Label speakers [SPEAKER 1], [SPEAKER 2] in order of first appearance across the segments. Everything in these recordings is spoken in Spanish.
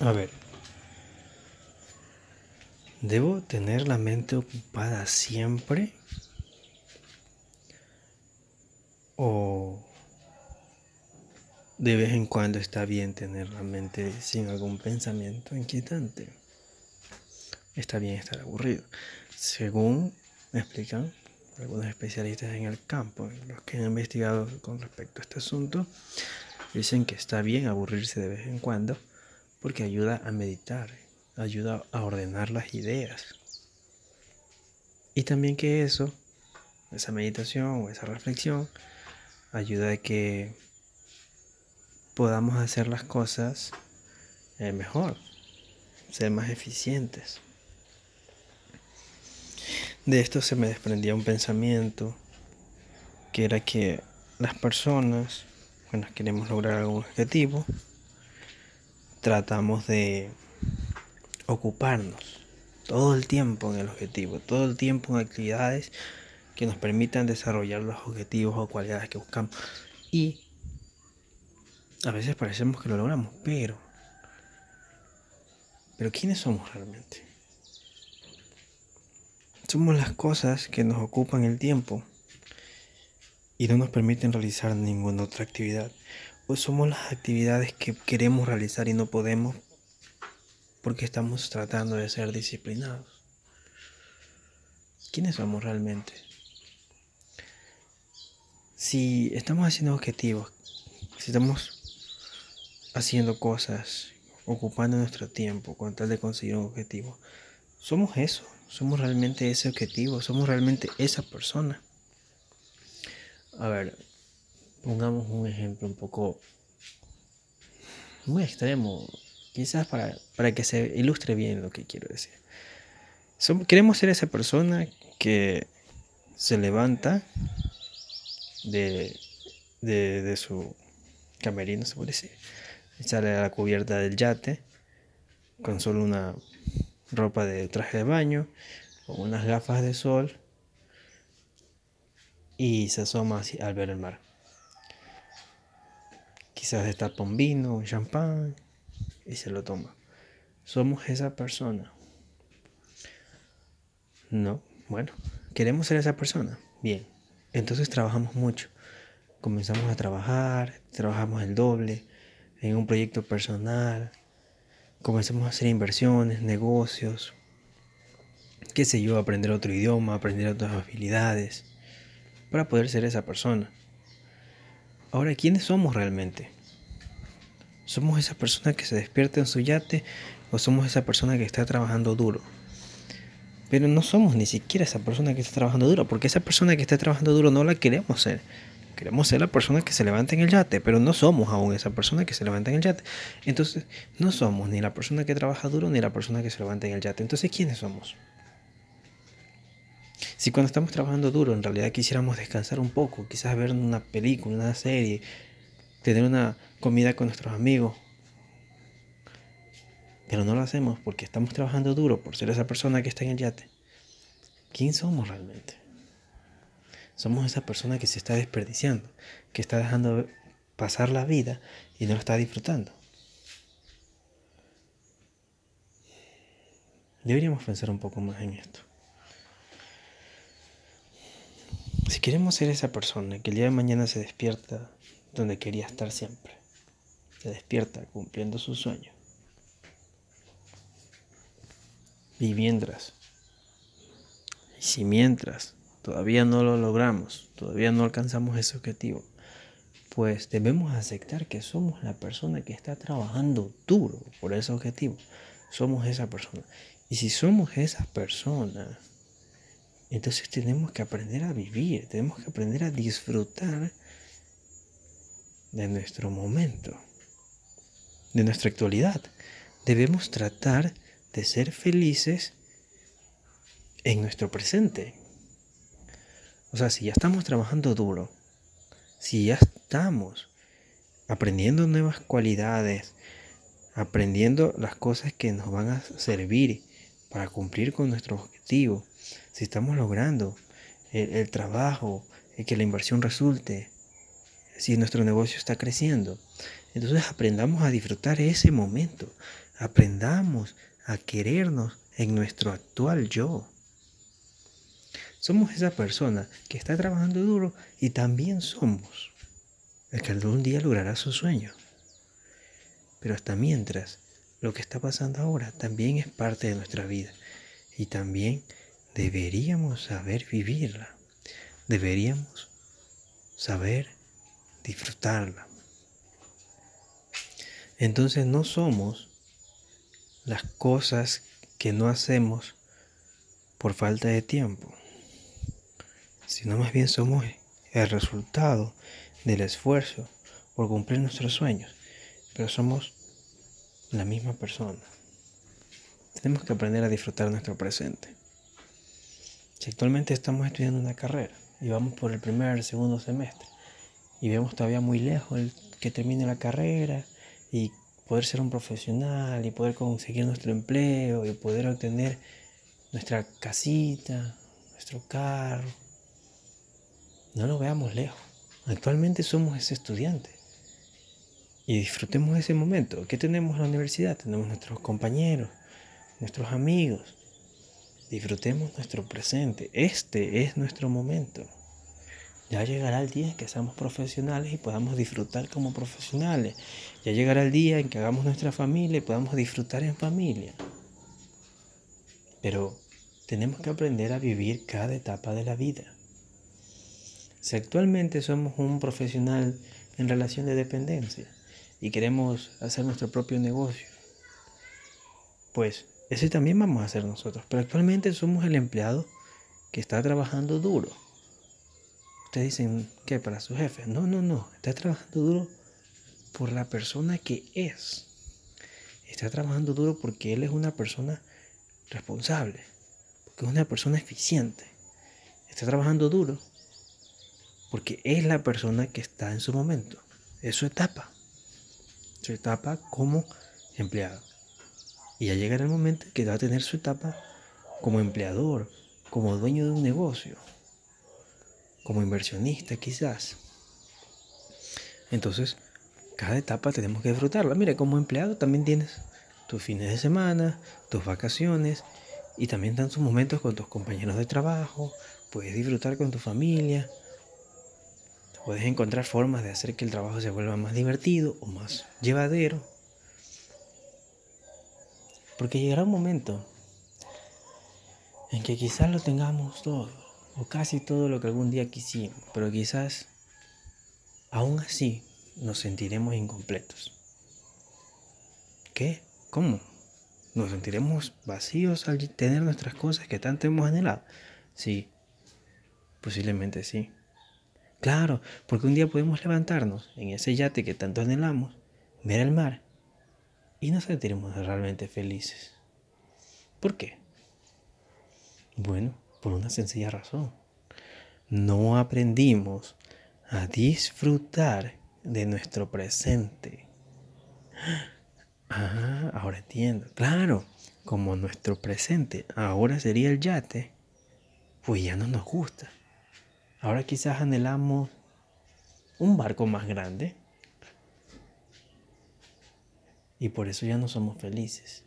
[SPEAKER 1] A ver. ¿Debo tener la mente ocupada siempre? ¿O de vez en cuando está bien tener la mente sin algún pensamiento inquietante? Está bien estar aburrido. Según me explican algunos especialistas en el campo, los que han investigado con respecto a este asunto, dicen que está bien aburrirse de vez en cuando porque ayuda a meditar, ayuda a ordenar las ideas. Y también que eso, esa meditación o esa reflexión, ayuda a que podamos hacer las cosas eh, mejor, ser más eficientes. De esto se me desprendía un pensamiento que era que las personas, cuando queremos lograr algún objetivo, tratamos de ocuparnos todo el tiempo en el objetivo, todo el tiempo en actividades que nos permitan desarrollar los objetivos o cualidades que buscamos. Y a veces parecemos que lo logramos, pero pero ¿quiénes somos realmente? Somos las cosas que nos ocupan el tiempo y no nos permiten realizar ninguna otra actividad. O somos las actividades que queremos realizar y no podemos porque estamos tratando de ser disciplinados. ¿Quiénes somos realmente? Si estamos haciendo objetivos, si estamos haciendo cosas, ocupando nuestro tiempo con tal de conseguir un objetivo, somos eso, somos realmente ese objetivo, somos realmente esa persona. A ver, pongamos un ejemplo un poco muy extremo, quizás para, para que se ilustre bien lo que quiero decir. queremos ser esa persona que se levanta de, de, su camerino, se puede decir, y sale a la cubierta del yate con solo una ropa de traje de baño o unas gafas de sol y se asoma al ver el mar. Quizás destapa un vino, champán y se lo toma. Somos esa persona. No, bueno, queremos ser esa persona. Bien, entonces trabajamos mucho. Comenzamos a trabajar, trabajamos el doble en un proyecto personal. Comenzamos a hacer inversiones, negocios, qué sé yo, aprender otro idioma, aprender otras habilidades, para poder ser esa persona. Ahora, ¿quiénes somos realmente? ¿Somos esa persona que se despierta en su yate o somos esa persona que está trabajando duro? Pero no somos ni siquiera esa persona que está trabajando duro, porque esa persona que está trabajando duro no la queremos ser. Queremos ser la persona que se levanta en el yate, pero no somos aún esa persona que se levanta en el yate. Entonces, no somos ni la persona que trabaja duro ni la persona que se levanta en el yate. Entonces, ¿quiénes somos? Si cuando estamos trabajando duro en realidad quisiéramos descansar un poco, quizás ver una película, una serie, tener una comida con nuestros amigos, pero no lo hacemos porque estamos trabajando duro por ser esa persona que está en el yate, ¿quién somos realmente? Somos esa persona que se está desperdiciando, que está dejando pasar la vida y no lo está disfrutando. Deberíamos pensar un poco más en esto. Si queremos ser esa persona que el día de mañana se despierta donde quería estar siempre, se despierta cumpliendo su sueño, y mientras, y si mientras todavía no lo logramos, todavía no alcanzamos ese objetivo, pues debemos aceptar que somos la persona que está trabajando duro por ese objetivo. Somos esa persona. Y si somos esa persona, entonces tenemos que aprender a vivir, tenemos que aprender a disfrutar de nuestro momento, de nuestra actualidad. Debemos tratar de ser felices en nuestro presente. O sea, si ya estamos trabajando duro, si ya estamos aprendiendo nuevas cualidades, aprendiendo las cosas que nos van a servir para cumplir con nuestro objetivo, si estamos logrando el, trabajo, el que la inversión resulte, si nuestro negocio está creciendo. Entonces aprendamos a disfrutar ese momento, Aprendamos a querernos en nuestro actual yo. Somos esa persona que está trabajando duro y también somos el que algún día logrará su sueño. Pero hasta mientras, lo que está pasando ahora también es parte de nuestra vida y también deberíamos saber vivirla. Deberíamos saber disfrutarla. Entonces no somos las cosas que no hacemos por falta de tiempo, sino más bien somos el resultado del esfuerzo por cumplir nuestros sueños, pero somos la misma persona. Tenemos que aprender a disfrutar nuestro presente. Si actualmente estamos estudiando una carrera y vamos por el primer, segundo semestre y vemos todavía muy lejos el que termine la carrera y poder ser un profesional y poder conseguir nuestro empleo y poder obtener nuestra casita, nuestro carro. No lo veamos lejos. Actualmente somos ese estudiante. Y disfrutemos ese momento. ¿Qué tenemos en la universidad? Tenemos nuestros compañeros, nuestros amigos. Disfrutemos nuestro presente. Este es nuestro momento. Ya llegará el día en que seamos profesionales y podamos disfrutar como profesionales. Ya llegará el día en que hagamos nuestra familia y podamos disfrutar en familia. Pero tenemos que aprender a vivir cada etapa de la vida. Si actualmente somos un profesional en relación de dependencia y queremos hacer nuestro propio negocio, pues ese también vamos a hacer nosotros. Pero actualmente somos el empleado que está trabajando duro Ustedes dicen que para su jefe. No, no, no. Está trabajando duro por la persona que es. Está trabajando duro porque él es una persona responsable. Porque es una persona eficiente. Está trabajando duro porque es la persona que está en su momento. Es su etapa. Su etapa como empleado. Y ya llegará el momento que va a tener su etapa como empleador, como dueño de un negocio, como inversionista quizás. Entonces, cada etapa tenemos que disfrutarla. Mira, como empleado también tienes tus fines de semana, tus vacaciones y también dan tus momentos con tus compañeros de trabajo, puedes disfrutar con tu familia, puedes encontrar formas de hacer que el trabajo se vuelva más divertido o más llevadero. Porque llegará un momento en que quizás lo tengamos todo o casi todo lo que algún día quisimos, pero quizás aún así nos sentiremos incompletos. ¿Qué? ¿Cómo? ¿Nos sentiremos vacíos al tener nuestras cosas que tanto hemos anhelado? Sí, posiblemente sí. Claro, porque un día podemos levantarnos en ese yate que tanto anhelamos, ver el mar y nos sentiremos realmente felices. ¿Por qué? Bueno, por una sencilla razón. No aprendimos a disfrutar de nuestro presente. Ah, ahora entiendo. Claro, como nuestro presente ahora sería el yate, pues ya no nos gusta. Ahora quizás anhelamos un barco más grande. Y por eso ya no somos felices.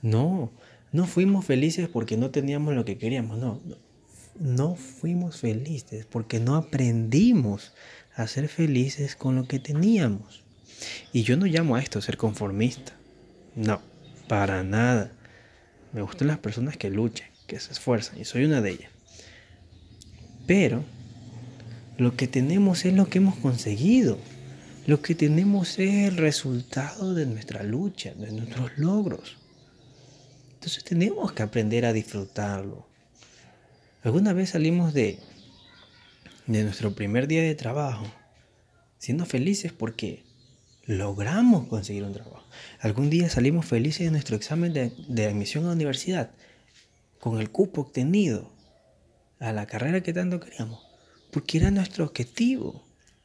[SPEAKER 1] No, no fuimos felices porque no teníamos lo que queríamos, no, no, fuimos felices porque no aprendimos a ser felices con lo que teníamos. Y yo no llamo a esto ser conformista, no, para nada. Me gustan las personas que luchan, que se esfuerzan, y soy una de ellas. Pero lo que tenemos es lo que hemos conseguido. Lo que tenemos es el resultado de nuestra lucha, de nuestros logros. Entonces tenemos que aprender a disfrutarlo. Alguna vez salimos de, de nuestro primer día de trabajo siendo felices porque logramos conseguir un trabajo. Algún día salimos felices de nuestro examen de, de admisión a la universidad con el cupo obtenido a la carrera que tanto queríamos, porque era nuestro objetivo.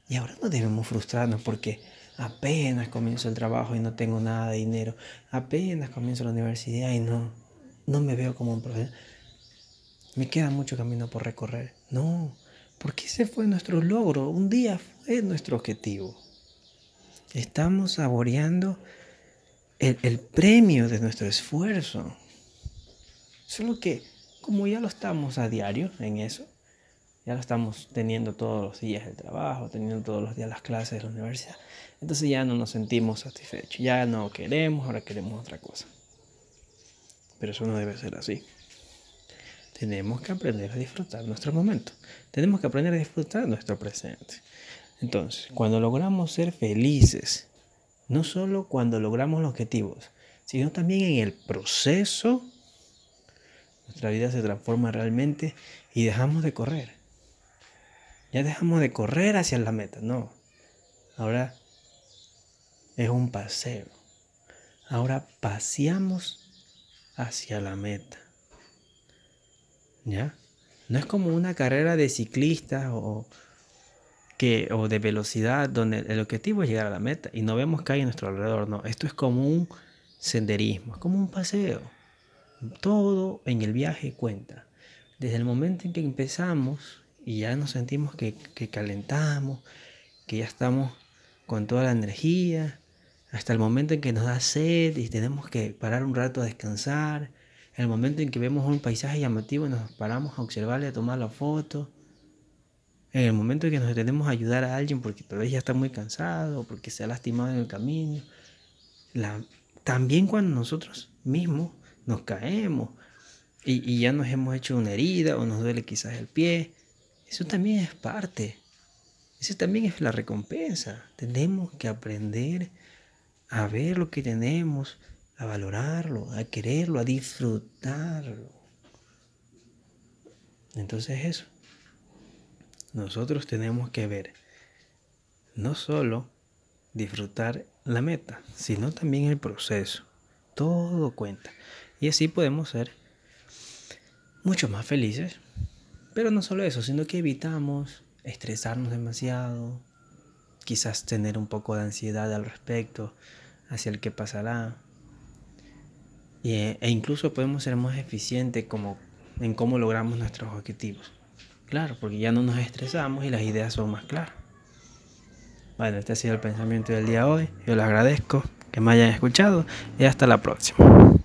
[SPEAKER 1] Y ahora no debemos frustrarnos porque apenas comienzo el trabajo y no tengo nada de dinero, apenas comienzo la universidad y no, no me veo como un profesional. Me queda mucho camino por recorrer. No, porque ese fue nuestro logro, un día fue nuestro objetivo. Estamos saboreando el, el premio de nuestro esfuerzo. Solo que como ya lo estamos a diario en eso, ya lo estamos teniendo todos los días el trabajo, teniendo todos los días las clases de la universidad, entonces ya no nos sentimos satisfechos, ya no queremos, ahora queremos otra cosa. Pero eso no debe ser así. Tenemos que aprender a disfrutar nuestro momento. Tenemos que aprender a disfrutar nuestro presente. Entonces, cuando logramos ser felices, no solo cuando logramos los objetivos, sino también en el proceso, nuestra vida se transforma realmente y dejamos de correr. Ya dejamos de correr hacia la meta, no. Ahora es un paseo. Ahora paseamos hacia la meta. ¿Ya? No es como una carrera de ciclistas o, que, o de velocidad donde el objetivo es llegar a la meta y no vemos que hay a nuestro alrededor. No, esto es como un senderismo, es como un paseo. Todo en el viaje cuenta. Desde el momento en que empezamos y ya nos sentimos que, que calentamos, que ya estamos con toda la energía, hasta el momento en que nos da sed y tenemos que parar un rato a descansar, el momento en que vemos un paisaje llamativo y nos paramos a observarle, a tomar la foto, en el momento en que nos tenemos a ayudar a alguien porque tal vez ya está muy cansado, porque se ha lastimado en el camino, la, también cuando nosotros mismos nos caemos y, y ya nos hemos hecho una herida o nos duele quizás el pie, eso también es parte. Eso también es la recompensa. Tenemos que aprender a ver lo que tenemos, a valorarlo, a quererlo, a disfrutarlo. Entonces eso. Nosotros tenemos que ver no solo disfrutar la meta, sino también el proceso. Todo cuenta. Y así podemos ser mucho más felices pero no solo eso, sino que evitamos estresarnos demasiado, quizás tener un poco de ansiedad al respecto, hacia el que pasará. E, e incluso podemos ser más eficientes como, en cómo logramos nuestros objetivos. Claro, porque ya no nos estresamos y las ideas son más claras. Bueno, este ha sido el pensamiento del día de hoy. Yo les agradezco que me hayan escuchado y hasta la próxima.